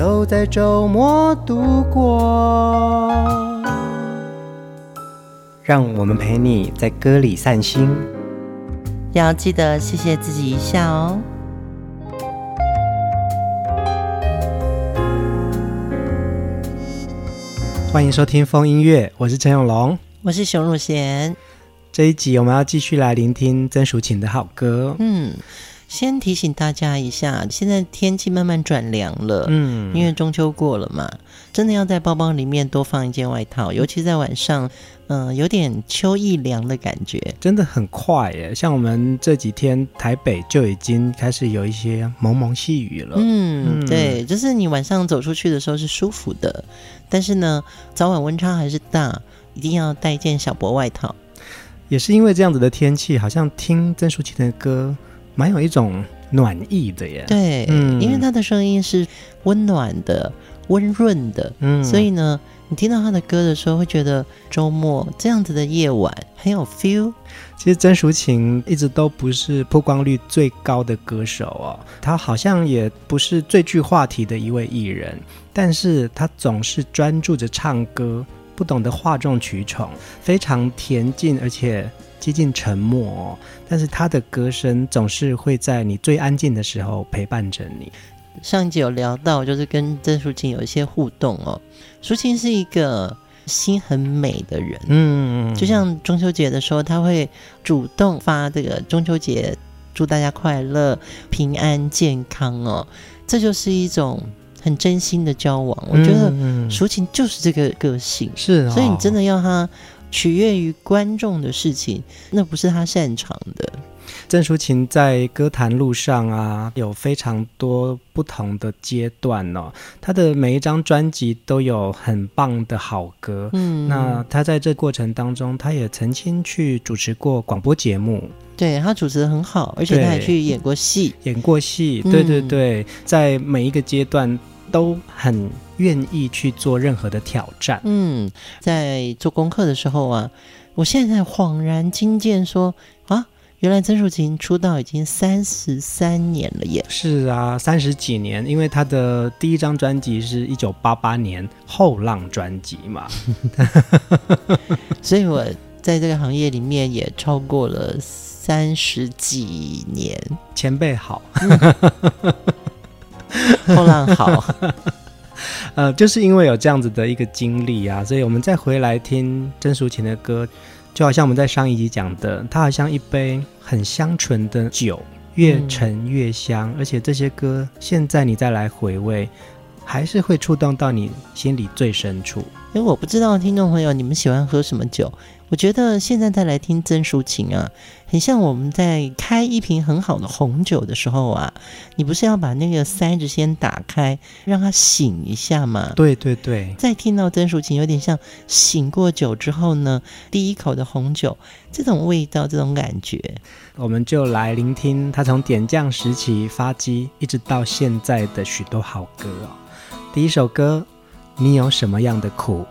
都在周末度过，让我们陪你在歌里散心，要记得谢谢自己一下哦。欢迎收听风音乐，我是陈永龙，我是熊汝贤。这一集我们要继续来聆听曾淑琴的好歌。嗯。先提醒大家一下，现在天气慢慢转凉了，嗯，因为中秋过了嘛，真的要在包包里面多放一件外套，尤其在晚上，嗯、呃，有点秋意凉的感觉，真的很快耶。像我们这几天台北就已经开始有一些蒙蒙细雨了，嗯，对，就是你晚上走出去的时候是舒服的，但是呢，早晚温差还是大，一定要带一件小薄外套。也是因为这样子的天气，好像听曾淑琴的歌。蛮有一种暖意的耶，对，嗯，因为他的声音是温暖的、温润的，嗯，所以呢，你听到他的歌的时候，会觉得周末这样子的夜晚很有 feel。其实曾淑琴一直都不是曝光率最高的歌手哦，她好像也不是最具话题的一位艺人，但是她总是专注着唱歌，不懂得哗众取宠，非常恬静，而且。接近沉默哦，但是他的歌声总是会在你最安静的时候陪伴着你。上一集有聊到，就是跟郑淑琴有一些互动哦。淑琴是一个心很美的人，嗯，就像中秋节的时候，他会主动发这个中秋节祝大家快乐、平安、健康哦。这就是一种很真心的交往。我觉得淑琴就是这个个性，是、哦，所以你真的要他。取悦于观众的事情，那不是他擅长的。郑淑琴在歌坛路上啊，有非常多不同的阶段哦。她的每一张专辑都有很棒的好歌。嗯，那她在这过程当中，她也曾经去主持过广播节目。对，她主持的很好，而且她还去演过戏，演过戏。对对对，嗯，在每一个阶段。都很愿意去做任何的挑战。嗯，在做功课的时候啊，我现在恍然惊见说，说啊，原来曾淑琴出道已经三十三年了耶！是啊，三十几年，因为她的第一张专辑是一九八八年《后浪》专辑嘛，所以我在这个行业里面也超过了三十几年。前辈好。后浪好，呃，就是因为有这样子的一个经历啊，所以我们再回来听曾淑琴的歌，就好像我们在上一集讲的，它好像一杯很香醇的酒，越陈越香，嗯，而且这些歌现在你再来回味，还是会触动到你心里最深处。因为我不知道听众朋友你们喜欢喝什么酒。我觉得现在再来听曾淑琴啊，很像我们在开一瓶很好的红酒的时候啊，你不是要把那个塞子先打开，让它醒一下吗？对对对。再听到曾淑琴，有点像醒过酒之后呢，第一口的红酒，这种味道，这种感觉，我们就来聆听她从点将时期发迹一直到现在的许多好歌哦。第一首歌，你有什么样的苦？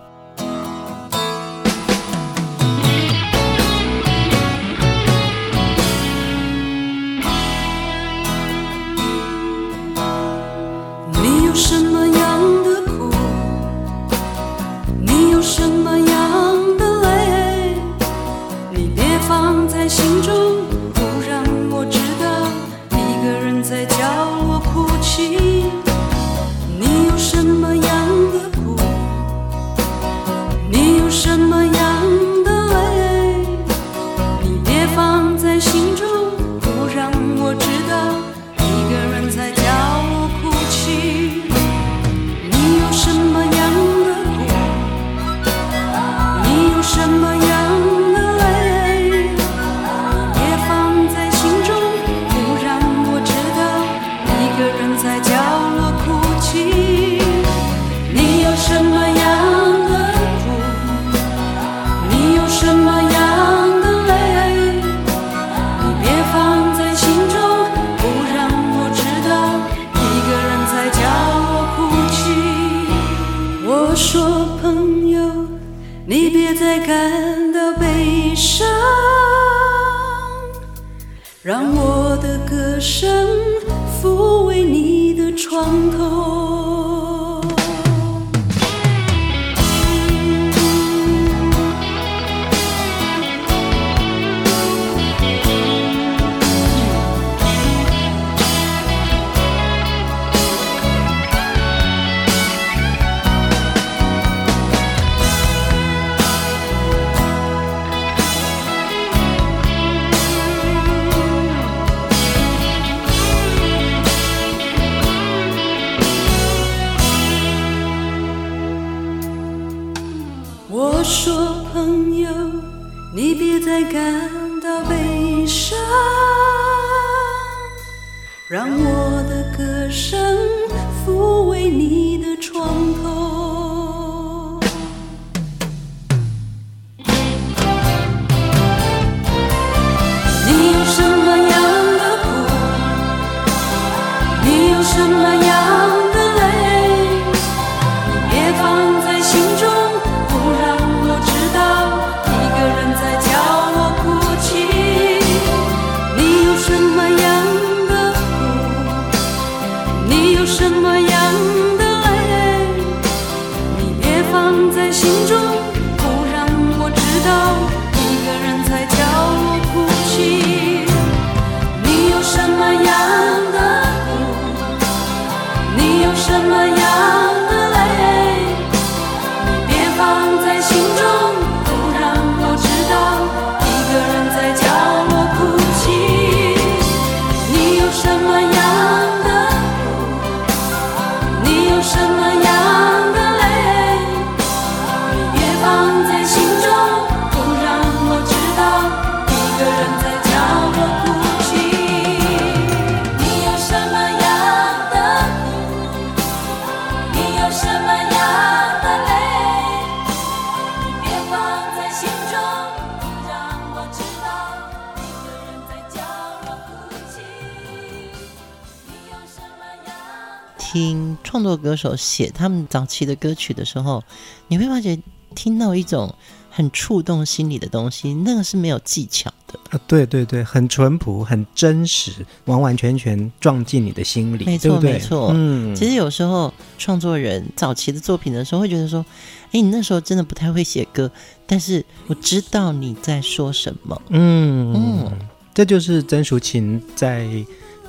作歌手写他们早期的歌曲的时候，你会发觉听到一种很触动心里的东西，那个是没有技巧的啊！对对对，很淳朴，很真实，完完全全撞进你的心里，没错对对？没错。嗯，其实有时候创作人早期的作品的时候，会觉得说：“哎，你那时候真的不太会写歌，但是我知道你在说什么。”嗯嗯，这就是曾淑琴在。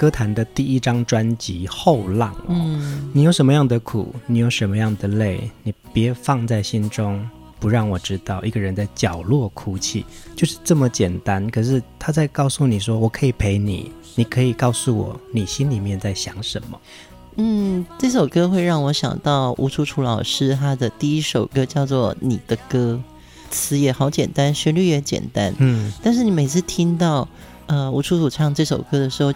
歌坛的第一张专辑《后浪》哦，嗯，你有什么样的苦，你有什么样的泪，你别放在心中，不让我知道。一个人在角落哭泣，就是这么简单。可是他在告诉你说，我可以陪你，你可以告诉我你心里面在想什么。嗯，这首歌会让我想到吴楚楚老师他的第一首歌叫做《你的歌》，词也好简单，旋律也简单，嗯，但是你每次听到呃吴楚楚唱这首歌的时候。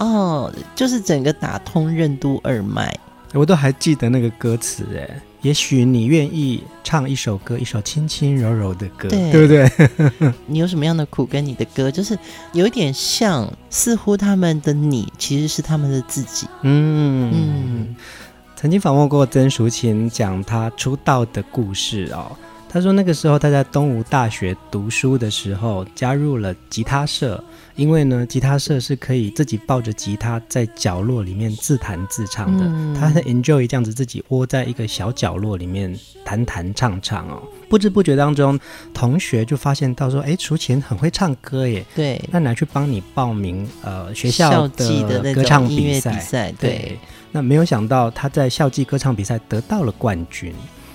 哦，就是整个打通任督二脉，我都还记得那个歌词哎。也许你愿意唱一首歌，一首轻轻柔柔的歌，对，对不对？你有什么样的苦，跟你的歌就是有一点像，似乎他们的你其实是他们的自己。嗯嗯。曾经访问过曾淑琴，讲她出道的故事哦。她说那个时候她在东吴大学读书的时候，加入了吉他社。因为呢，吉他社是可以自己抱着吉他在角落里面自弹自唱的，嗯、他很 enjoy 这样子自己窝在一个小角落里面弹弹唱唱哦。不知不觉当中，同学就发现到说，哎，淑琴很会唱歌耶。对，那拿去帮你报名呃学校的歌唱比赛。比赛对，对，那没有想到他在校际歌唱比赛得到了冠军，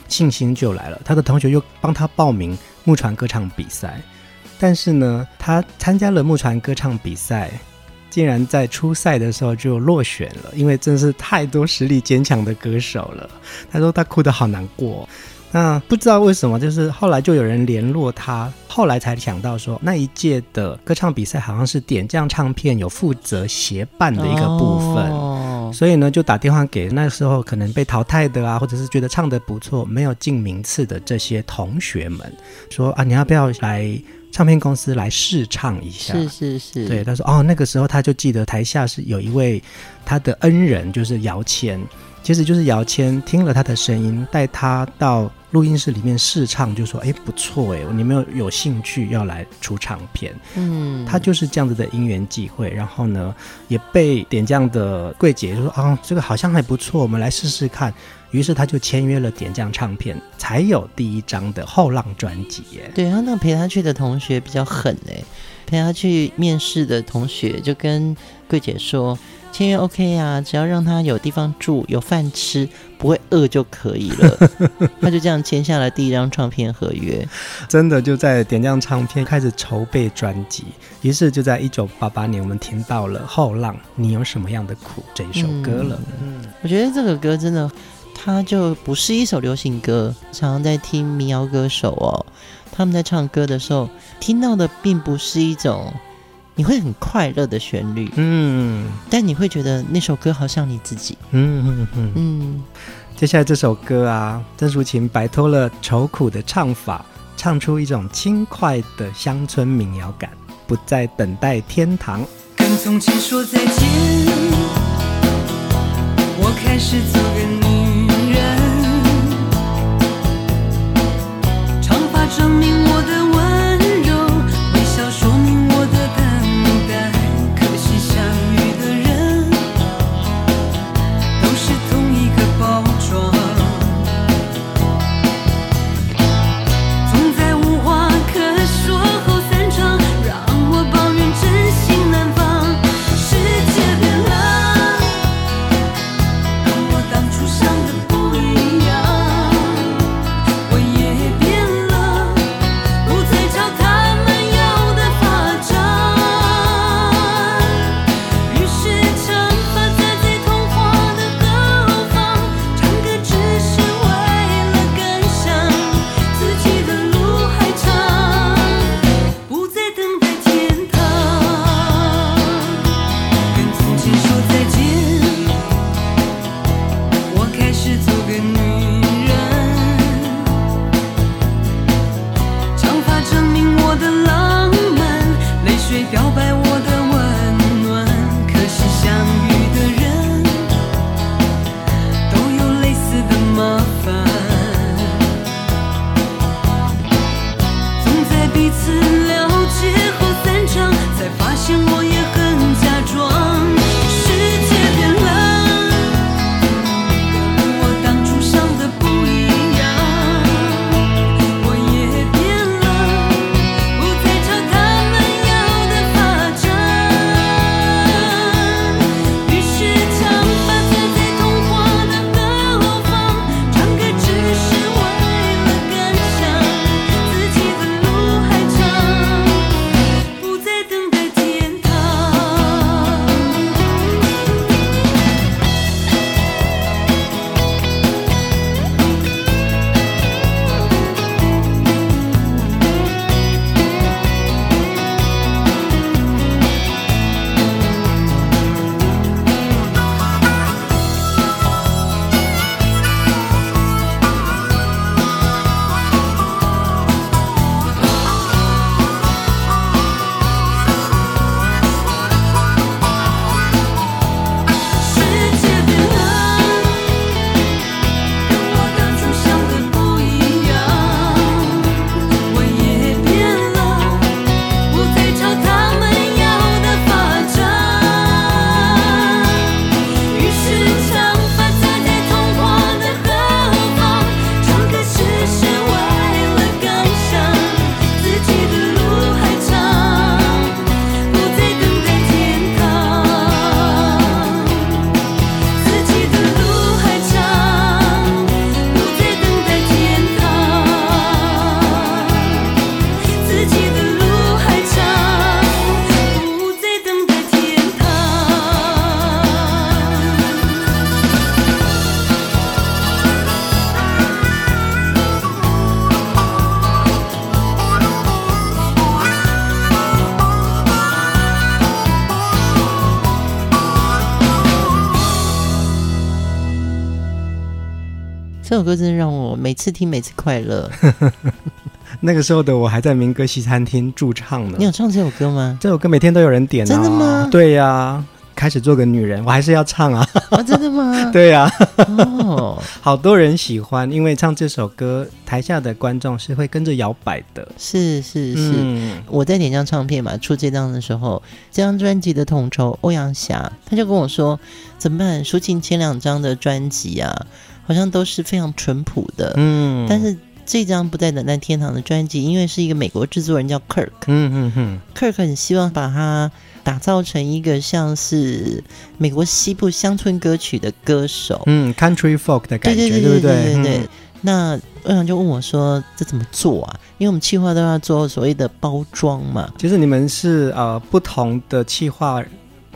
信心就来了。他的同学又帮他报名木船歌唱比赛。但是呢，他参加了木船歌唱比赛，竟然在初赛的时候就落选了，因为真是太多实力坚强的歌手了。他说他哭得好难过。那不知道为什么，就是后来就有人联络他，后来才想到说那一届的歌唱比赛好像是点将唱片有负责协办的一个部分，哦、所以呢就打电话给那时候可能被淘汰的啊，或者是觉得唱得不错没有进名次的这些同学们，说啊，你要不要来？唱片公司来试唱一下，是是是，对，他说哦，那个时候他就记得台下是有一位他的恩人，就是姚谦，其实就是姚谦听了他的声音，带他到录音室里面试唱，就说：“哎，不错哎，你们有有兴趣要来出唱片？”嗯，他就是这样子的因缘际会，然后呢，也被点将的柜姐就说：“啊，这个好像还不错，我们来试试看。”于是他就签约了点将唱片，才有第一张的后浪专辑耶。对，然后那陪他去的同学比较狠哎，陪他去面试的同学就跟柜姐说。签约 OK 啊，只要让他有地方住、有饭吃、不会饿就可以了。他就这样签下了第一张唱片合约，真的就在点亮唱片开始筹备专辑。于是就在一九八八年，我们听到了《后浪》，你有什么样的苦这一首歌了。嗯，嗯，我觉得这个歌真的，它就不是一首流行歌。常常在听民谣歌手哦，他们在唱歌的时候，听到的并不是一种。你会很快乐的旋律，嗯，但你会觉得那首歌好像你自己，嗯嗯嗯。嗯。接下来这首歌啊，曾淑琴摆脱了愁苦的唱法，唱出一种轻快的乡村民谣感，不再等待天堂。跟从前说再见，我开始做个这首歌真的让我每次听每次快乐。那个时候的我还在民歌西餐厅驻唱呢。你有唱这首歌吗？这首歌每天都有人点啊。真的吗？对呀，开始做个女人，我还是要唱啊！啊真的吗？对呀，哦，好多人喜欢，因为唱这首歌，台下的观众是会跟着摇摆的。是是是，嗯、我在点张唱片嘛，出这张的时候，这张专辑的统筹欧阳霞，他就跟我说，怎么办？抒情前两张的专辑啊，好像都是非常淳朴的，嗯，但是。这张不再等待天堂的专辑，因为是一个美国制作人叫 Kirk，嗯嗯嗯，Kirk 很希望把它打造成一个像是美国西部乡村歌曲的歌手，嗯，Country Folk 的感觉，对对对对对对，对，嗯。那欧阳就问我说：“这怎么做啊？因为我们企划都要做所谓的包装嘛。”其实你们是呃不同的企划，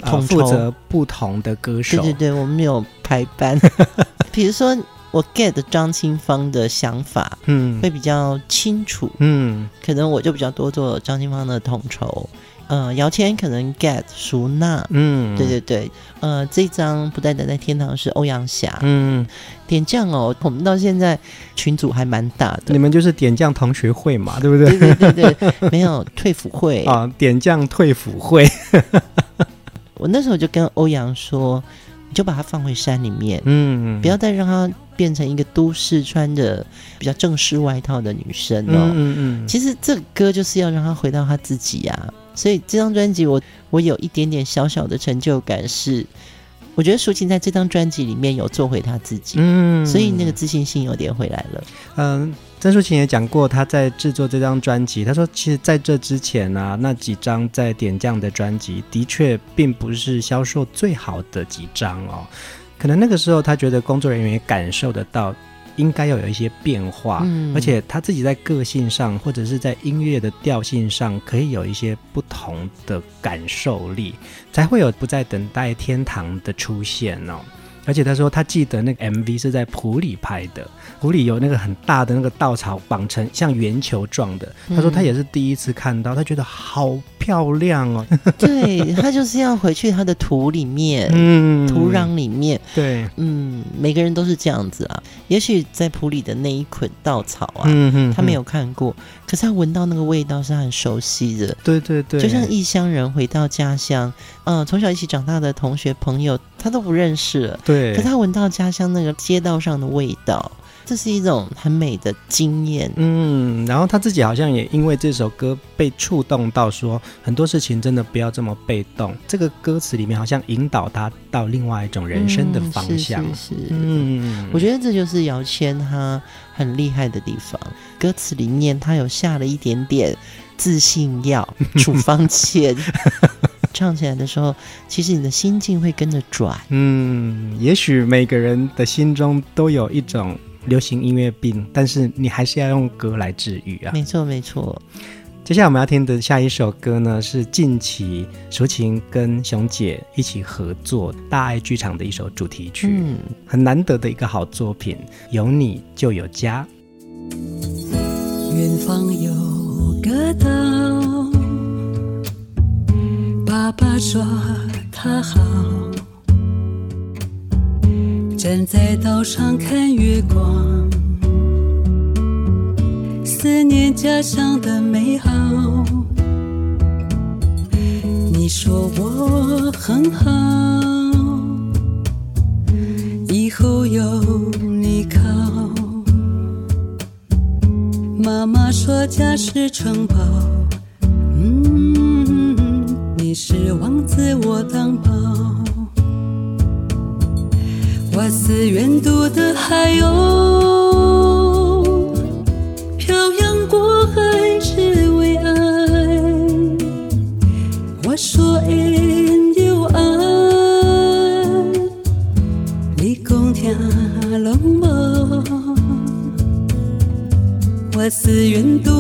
呃、负责不同的歌手，对对对，我们没有排班，比如说。我 get 张清芳的想法，嗯，会比较清楚，嗯，可能我就比较多做张清芳的统筹，呃，姚谦可能 get 淑娜，嗯，对对对，呃，这张不带等待天堂是欧阳霞，嗯，点将哦，我们到现在群组还蛮大的，你们就是点将同学会嘛，对不对？对对对对，没有退辅会。啊，点将退辅会，我那时候就跟欧阳说，你就把它放回山里面，嗯，不要再让它。变成一个都市穿着比较正式外套的女生哦，嗯嗯嗯，其实这个歌就是要让她回到她自己呀、啊。所以这张专辑我我有一点点小小的成就感，是我觉得舒淇在这张专辑里面有做回她自己，嗯，所以那个自信心有点回来了。嗯，曾淑琴也讲过，她在制作这张专辑，她说其实在这之前啊，那几张在点将的专辑的确并不是销售最好的几张哦。可能那个时候，他觉得工作人员也感受得到，应该要有一些变化，嗯，而且他自己在个性上或者是在音乐的调性上，可以有一些不同的感受力，才会有不再等待天堂的出现哦。而且他说，他记得那个 MV 是在普里拍的，埔里有那个很大的那个稻草绑成像圆球状的。他说他也是第一次看到，他觉得好漂亮哦。对，他就是要回去他的土里面，嗯，土壤里面。对，嗯，每个人都是这样子啊。也许在埔里的那一捆稻草啊，他没有看过，可是他闻到那个味道是很熟悉的。对对对，就像异乡人回到家乡，嗯，从小一起长大的同学朋友，他都不认识了。对。可他闻到家乡那个街道上的味道，这是一种很美的经验。嗯，然后他自己好像也因为这首歌被触动到，说很多事情真的不要这么被动。这个歌词里面好像引导他到另外一种人生的方向。嗯、是是是，嗯，我觉得这就是姚谦他很厉害的地方。歌词里面他有下了一点点自信药处方箋。唱起来的时候，其实你的心境会跟着转。嗯，也许每个人的心中都有一种流行音乐病，但是你还是要用歌来治愈啊。没错，没错。接下来我们要听的下一首歌呢，是近期抒情跟熊姐一起合作大爱剧场的一首主题曲，嗯，很难得的一个好作品。有你就有家。远方有个岛。爸爸说他好，站在岛上看月光，思念家乡的美好。你说我很好，以后有你靠。妈妈说家是城堡。嗯你是王子，我当宝。我思远渡的海鸥，漂洋过海只为爱。我说恩有爱，你共听拢无？我思远渡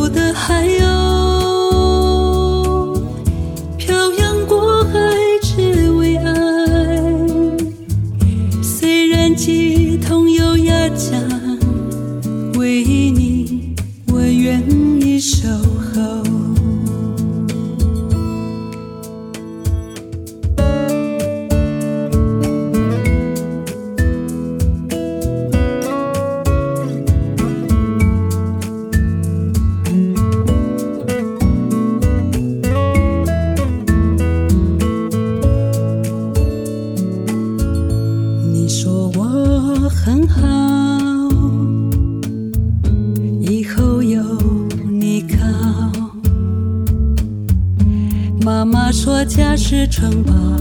城堡，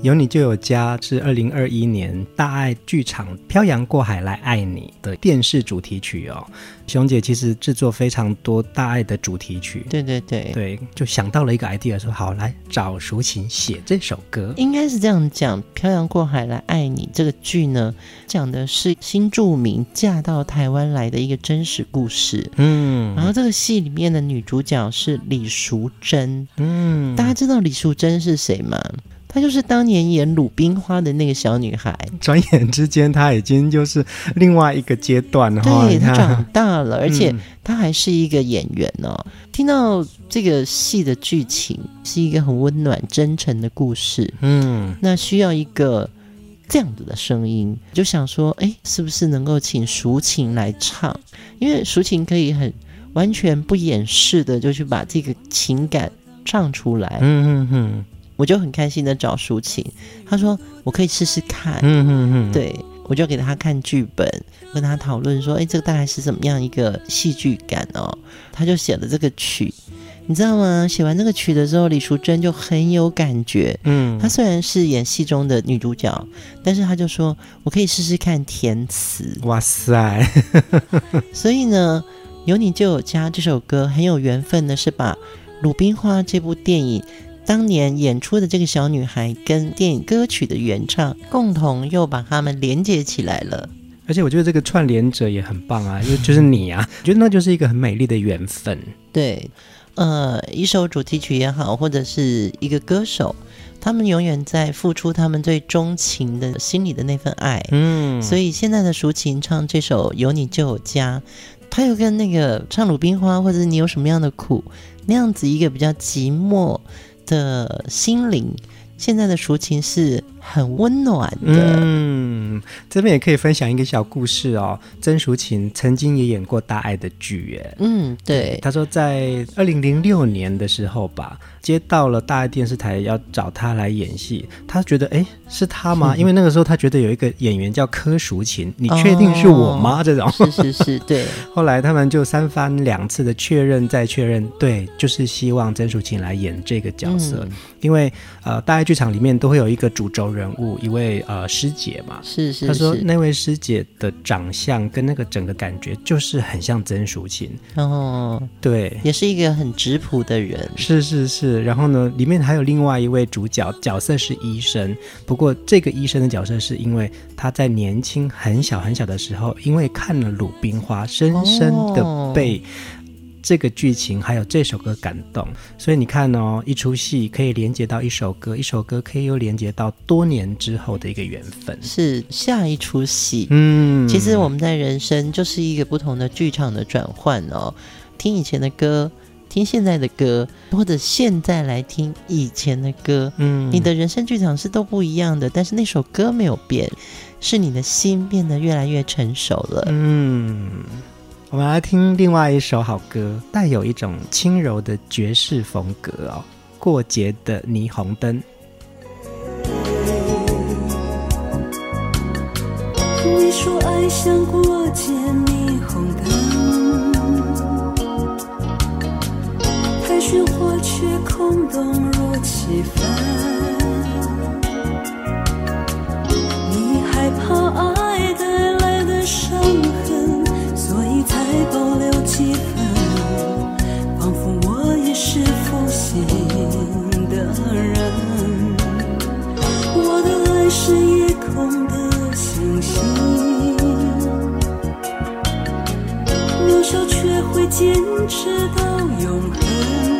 有你就有家是二零二一年大爱剧场《漂洋过海来爱你》的电视主题曲哦。熊姐其实制作非常多大爱的主题曲，对对对对，就想到了一个 idea，说好来找淑琴写这首歌。应该是这样讲，《漂洋过海来爱你》这个剧呢，讲的是新著名嫁到台湾来的一个真实故事。嗯，然后这个戏里面的女主角是李淑珍。嗯，大家知道李淑珍是谁吗？她就是当年演鲁冰花的那个小女孩，转眼之间她已经就是另外一个阶段了。对，她长大了，而且她还是一个演员哦。嗯、听到这个戏的剧情是一个很温暖、真诚的故事，嗯，那需要一个这样子的声音，就想说，哎，是不是能够请淑琴来唱？因为淑琴可以很完全不掩饰的就去把这个情感唱出来。嗯嗯嗯。我就很开心的找抒情，他说我可以试试看，嗯嗯嗯，对，我就给他看剧本，跟他讨论说，哎，这个大概是怎么样一个戏剧感哦？他就写了这个曲，你知道吗？写完这个曲的时候，李淑珍就很有感觉，嗯，她虽然是演戏中的女主角，但是她就说我可以试试看填词，哇塞，所以呢，有你就有家这首歌很有缘分的是把《鲁冰花》这部电影。当年演出的这个小女孩跟电影歌曲的原唱共同又把他们连接起来了，而且我觉得这个串联者也很棒啊，因为就是你啊，我 觉得那就是一个很美丽的缘分。对，呃，一首主题曲也好，或者是一个歌手，他们永远在付出他们最钟情的心里的那份爱。嗯，所以现在的抒情唱这首《有你就有家》，他又跟那个唱《鲁冰花》或者你有什么样的苦那样子一个比较寂寞的心灵，现在的抒情是很温暖的。嗯，这边也可以分享一个小故事哦。曾淑琴曾经也演过大爱的剧，耶。嗯，对。她说在二零零六年的时候吧。接到了大爱电视台要找他来演戏，她觉得哎，是他吗？因为那个时候她觉得有一个演员叫柯淑琴，你确定是我吗？哦、这种是是是，对。后来他们就三番两次的确认再确认，对，就是希望曾淑琴来演这个角色，嗯、因为呃，大爱剧场里面都会有一个主轴人物，一位呃师姐嘛，是是是。他说那位师姐的长相跟那个整个感觉就是很像曾淑琴哦，对，也是一个很质朴的人，是是是。是，然后呢，里面还有另外一位主角，角色是医生。不过这个医生的角色是因为他在年轻很小很小的时候，因为看了《鲁冰花》，深深的被这个剧情还有这首歌感动，所以你看哦，一出戏可以连接到一首歌，一首歌可以又连接到多年之后的一个缘分，是下一出戏。嗯，其实我们在人生就是一个不同的剧场的转换哦，听以前的歌，听现在的歌，或者现在来听以前的歌，嗯，你的人生剧场是都不一样的，但是那首歌没有变，是你的心变得越来越成熟了。嗯。我们来听另外一首好歌，带有一种轻柔的爵士风格哦，《过节的霓虹灯》。你说爱像过节霓虹灯，太喧哗却空洞如棋盘，你害怕爱带来的伤痕。才保留几分，仿佛我也是负心的人。我的爱是夜空的星星，渺小却会坚持到永恒。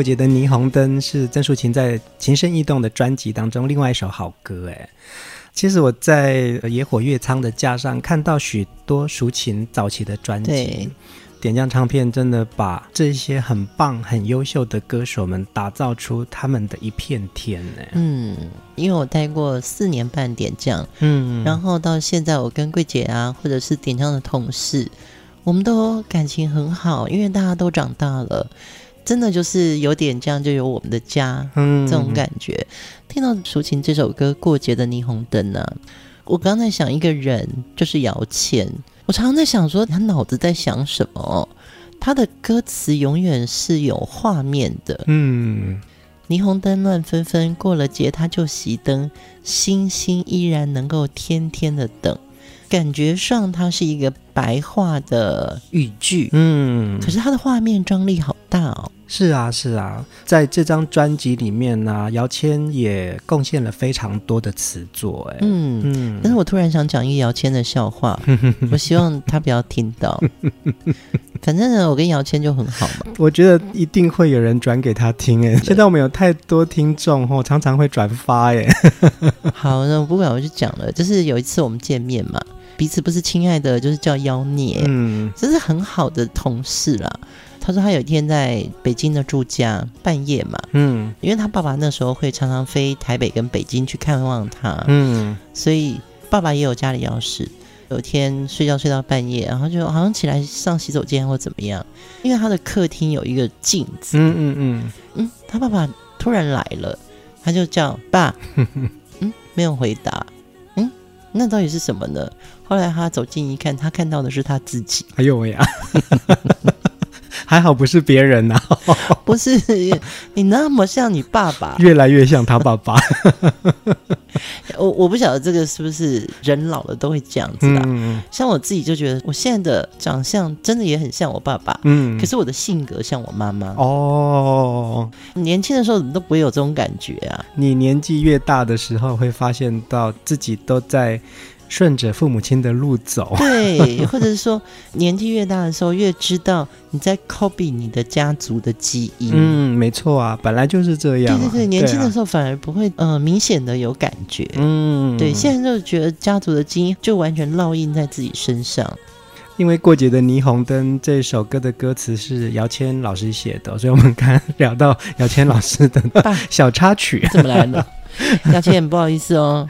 过节的霓虹灯是曾淑琴在《情深意动》的专辑当中另外一首好歌，哎。其实我在野火月仓的架上看到许多抒情早期的专辑，点将唱片真的把这些很棒、很优秀的歌手们打造出他们的一片天呢。嗯，因为我待过四年半点将，嗯，然后到现在我跟桂姐啊，或者是点将的同事，我们都感情很好，因为大家都长大了。真的就是有点这样，就有我们的家，嗯，这种感觉。听到抒情这首歌《过节的霓虹灯》呢，我刚在想一个人，就是姚谦。我常常在想说，他脑子在想什么？他的歌词永远是有画面的。嗯，霓虹灯乱纷纷，过了节他就熄灯，星星依然能够天天的等。感觉上，它是一个白话的语句，嗯，可是它的画面张力好大哦。是啊，是啊，在这张专辑里面呢，姚谦也贡献了非常多的词作，哎，嗯嗯。但是我突然想讲一个姚谦的笑话，我希望他不要听到。反正呢，我跟姚谦就很好嘛。我觉得一定会有人转给他听，哎，现在我们有太多听众哦，常常会转发，哎。好，那我不管，我就讲了，就是有一次我们见面嘛。彼此不是亲爱的，就是叫妖孽。嗯，这是很好的同事啦。他说他有一天在北京的住家，半夜嘛，嗯，因为他爸爸那时候会常常飞台北跟北京去看望他，嗯，所以爸爸也有家里钥匙。有一天睡觉睡到半夜，然后就好像起来上洗手间或怎么样，因为他的客厅有一个镜子，嗯嗯嗯，嗯，他爸爸突然来了，他就叫爸，嗯，没有回答。嗯那到底是什么呢？后来他走近一看，他看到的是他自己。哎呦喂呀！还好不是别人呐、啊，不是你那么像你爸爸，越来越像他爸爸。我我不晓得这个是不是人老了都会这样子啦。嗯、像我自己就觉得，我现在的长相真的也很像我爸爸。嗯，可是我的性格像我妈妈。哦，年轻的时候怎么都不会有这种感觉啊？你年纪越大的时候，会发现到自己都在。顺着父母亲的路走，对，或者是说年纪越大的时候，越知道你在 copy 你的家族的基因。嗯，没错啊，本来就是这样。对对对，年轻的时候反而不会、啊、呃明显的有感觉。嗯，对，现在就觉得家族的基因就完全烙印在自己身上。因为过节的霓虹灯这首歌的歌词是姚谦老师写的，所以我们刚聊到姚谦老师的小插曲怎么来的？姚谦，不好意思哦。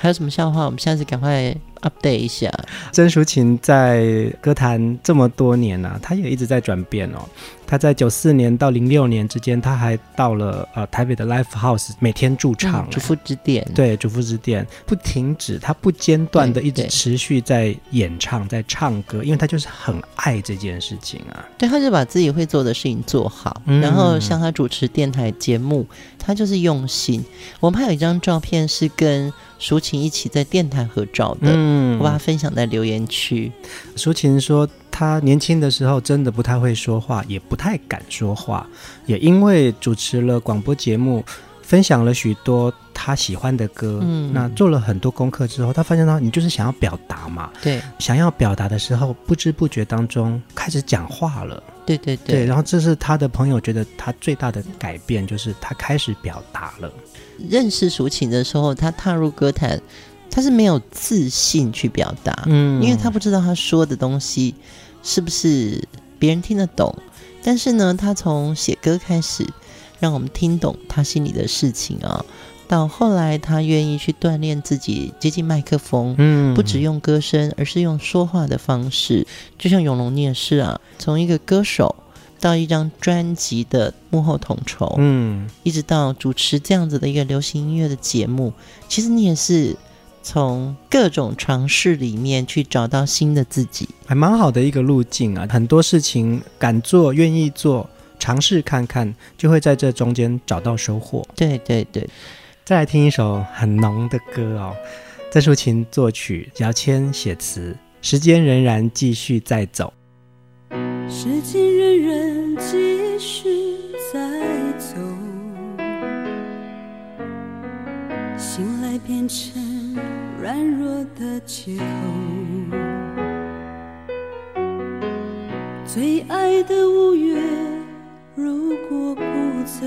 还有什么笑话？我们下次赶快 update 一下。曾淑琴在歌坛这么多年啊，她也一直在转变哦。她在九四年到零六年之间，她还到了呃台北的 l i f e House，每天驻唱。主妇之店。对，主妇之店不停止，她不间断的一直持续在演唱，在唱歌，因为她就是很爱这件事情啊。对，她就把自己会做的事情做好，嗯、然后像她主持电台节目，她就是用心。我们还有一张照片是跟。抒情一起在电台合照的，嗯，我把它分享在留言区。抒情说，他年轻的时候真的不太会说话，也不太敢说话，也因为主持了广播节目，分享了许多他喜欢的歌，嗯，那做了很多功课之后，他发现到你就是想要表达嘛，对，想要表达的时候，不知不觉当中开始讲话了，对对对，对，然后这是他的朋友觉得他最大的改变，就是他开始表达了。认识抒情的时候，他踏入歌坛，他是没有自信去表达，嗯，因为他不知道他说的东西是不是别人听得懂。但是呢，他从写歌开始，让我们听懂他心里的事情啊。到后来，他愿意去锻炼自己，接近麦克风，嗯，不只用歌声，而是用说话的方式。就像永龙，你也是啊，从一个歌手。到一张专辑的幕后统筹，嗯，一直到主持这样子的一个流行音乐的节目，其实你也是从各种尝试里面去找到新的自己，还蛮好的一个路径啊。很多事情敢做、愿意做、尝试看看，就会在这中间找到收获。对对对，再来听一首很浓的歌哦，郑淑琴作曲，姚谦写词，时间仍然继续在走。时间仍然继续在走，醒来变成软弱的借口。最爱的五月，如果不走，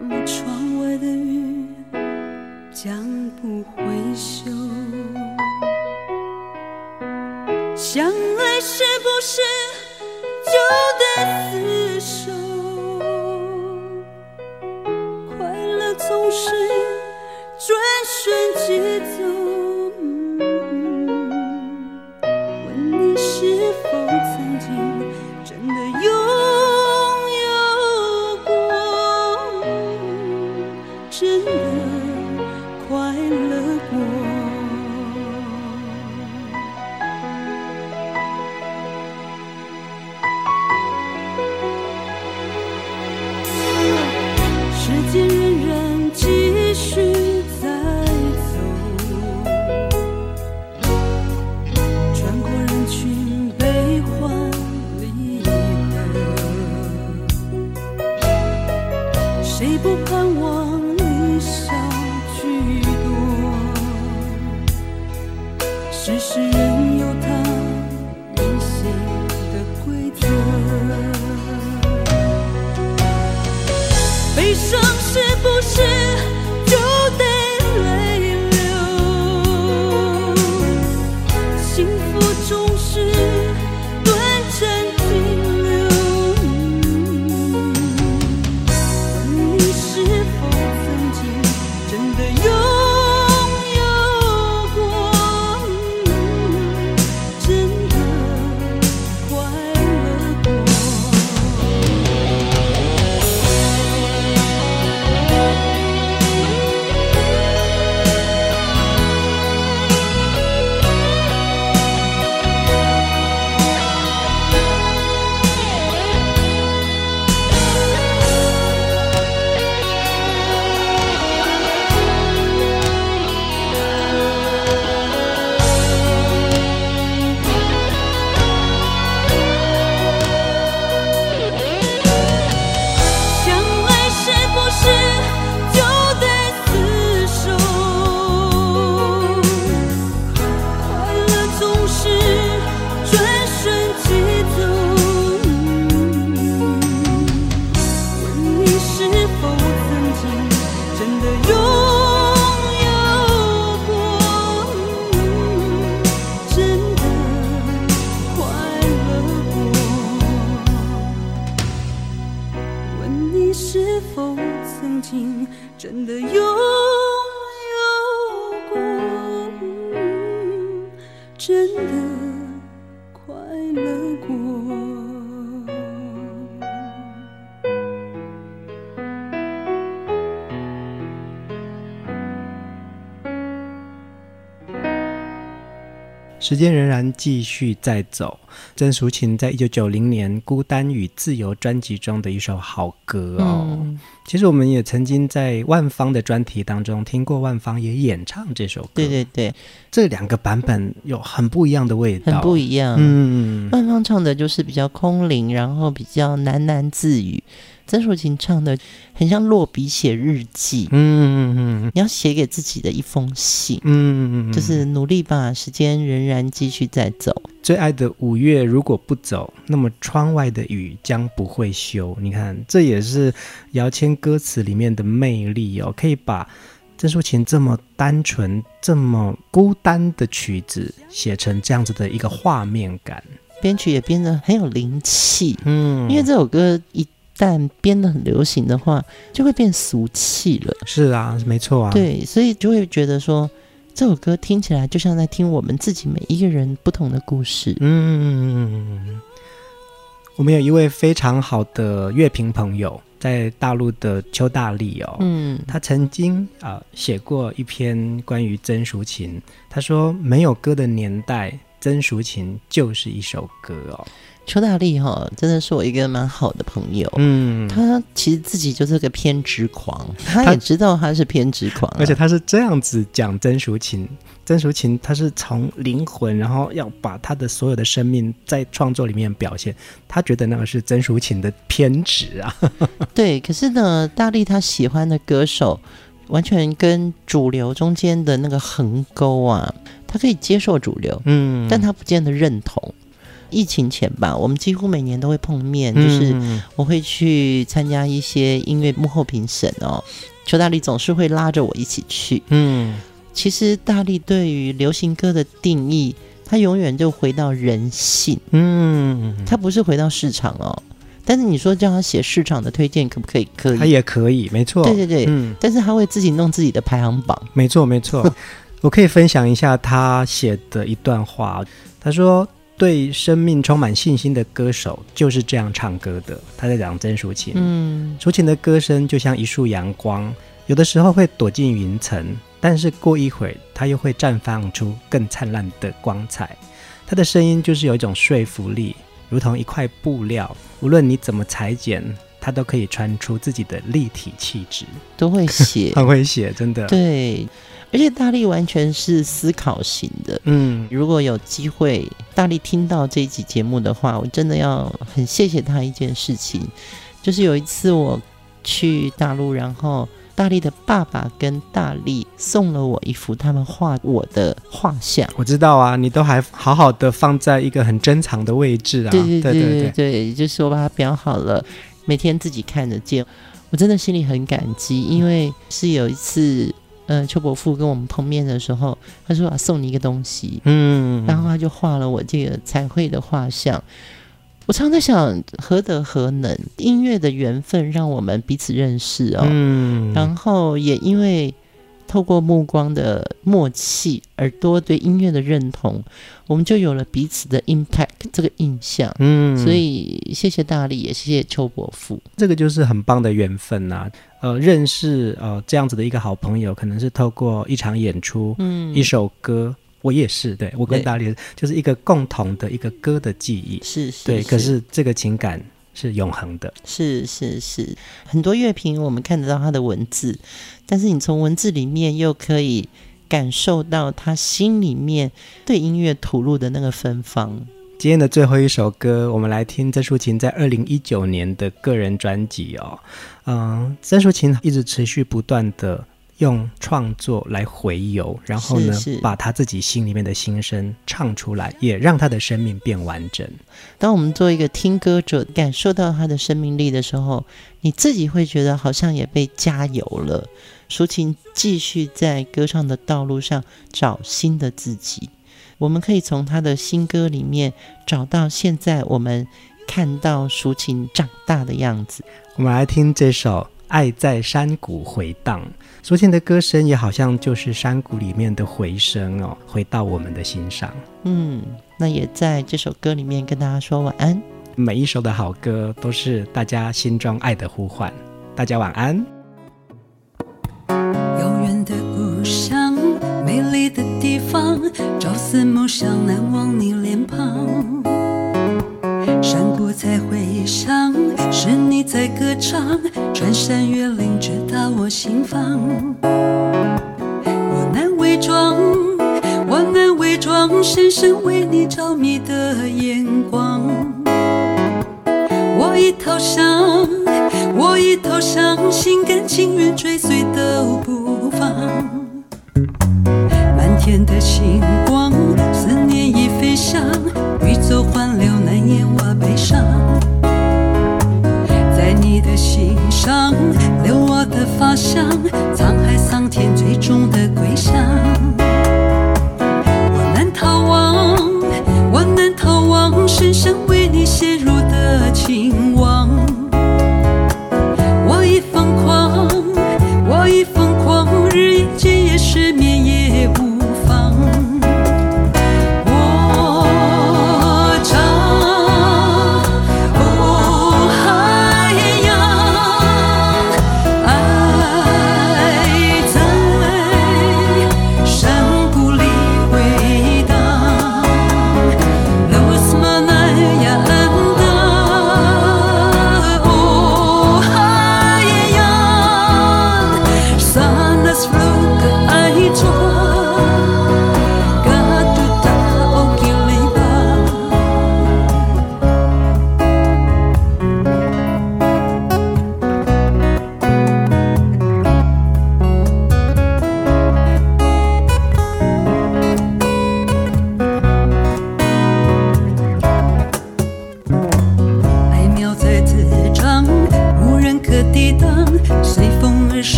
那么窗外的雨将不会休。相爱是不是就得厮守？快乐总是转瞬即走。时间仍然继续在走。曾淑琴在一九九零年《孤单与自由》专辑中的一首好歌哦。嗯、其实我们也曾经在万芳的专题当中听过万芳也演唱这首歌。对对对，这两个版本有很不一样的味道，很不一样。嗯，万芳唱的就是比较空灵，然后比较喃喃自语。曾淑琴唱的很像落笔写日记，嗯嗯嗯，你要写给自己的一封信，嗯嗯嗯，就是努力吧，时间仍然继续在走。最爱的五月如果不走，那么窗外的雨将不会休。你看，这也是姚谦歌词里面的魅力哦，可以把曾淑琴这么单纯、这么孤单的曲子写成这样子的一个画面感，编曲也编得很有灵气，嗯，因为这首歌一。但编的很流行的话，就会变俗气了。是啊，没错啊。对，所以就会觉得说，这首歌听起来就像在听我们自己每一个人不同的故事。嗯，我们有一位非常好的乐评朋友，在大陆的邱大力哦，嗯，他曾经啊、呃、写过一篇关于曾淑琴，他说没有歌的年代，曾淑琴就是一首歌哦。邱大力哈，真的是我一个蛮好的朋友。嗯，他其实自己就是个偏执狂，他也知道他是偏执狂，而且他是这样子讲曾淑琴。曾淑琴，他是从灵魂，然后要把他的所有的生命在创作里面表现。他觉得那个是曾淑琴的偏执啊。对，可是呢，大力他喜欢的歌手，完全跟主流中间的那个横沟啊，他可以接受主流，嗯，但他不见得认同。疫情前吧，我们几乎每年都会碰面，就是我会去参加一些音乐幕后评审哦。邱大力总是会拉着我一起去。嗯，其实大力对于流行歌的定义，他永远就回到人性。嗯，他不是回到市场哦。但是你说叫他写市场的推荐可不可以？可以，他也可以，没错。对对对，嗯。但是他会自己弄自己的排行榜。没错没错，我可以分享一下他写的一段话。他说。对生命充满信心的歌手就是这样唱歌的。他在讲曾淑琴，嗯，淑琴的歌声就像一束阳光，有的时候会躲进云层，但是过一会儿，它又会绽放出更灿烂的光彩。他的声音就是有一种说服力，如同一块布料，无论你怎么裁剪，他都可以穿出自己的立体气质。都会写，很会写，真的。对。而且大力完全是思考型的，嗯，如果有机会，大力听到这一集节目的话，我真的要很谢谢他一件事情，就是有一次我去大陆，然后大力的爸爸跟大力送了我一幅他们画我的画像。我知道啊，你都还好好的放在一个很珍藏的位置啊，对对对对对，就是我把它裱好了，每天自己看得见，我真的心里很感激，因为是有一次。呃，邱伯父跟我们碰面的时候，他说：“我要送你一个东西。”嗯，然后他就画了我这个彩绘的画像。我常在想，何德何能？音乐的缘分让我们彼此认识哦。嗯，然后也因为。透过目光的默契，耳朵对音乐的认同，我们就有了彼此的 impact 这个印象。嗯，所以谢谢大力，也谢谢邱伯父，这个就是很棒的缘分呐、啊。呃，认识呃这样子的一个好朋友，可能是透过一场演出，嗯，一首歌，我也是，对我跟大力就是一个共同的一个歌的记忆，是是，对，可是这个情感。是永恒的，是是是，很多乐评我们看得到他的文字，但是你从文字里面又可以感受到他心里面对音乐吐露的那个芬芳。今天的最后一首歌，我们来听曾淑琴在二零一九年的个人专辑哦。嗯，曾淑琴一直持续不断的。用创作来回游，然后呢，是是把他自己心里面的心声唱出来，也让他的生命变完整。当我们做一个听歌者，感受到他的生命力的时候，你自己会觉得好像也被加油了。淑琴继续在歌唱的道路上找新的自己，我们可以从他的新歌里面找到现在我们看到淑琴长大的样子。我们来听这首。爱在山谷回荡，昨天的歌声也好像就是山谷里面的回声哦，回到我们的心上。嗯，那也在这首歌里面跟大家说晚安。每一首的好歌都是大家心中爱的呼唤，大家晚安。遥远的故乡，美丽的地方，朝思暮想，难忘你脸庞。山谷在回响，是你在歌唱，穿山越岭直达我心房。我难伪装，我难伪装，深深为你着迷的眼光。我已投降，我已投降，心甘情愿追随都不放。满天的星光，思念已飞翔。上，留我的发香，沧海桑田最终的归乡。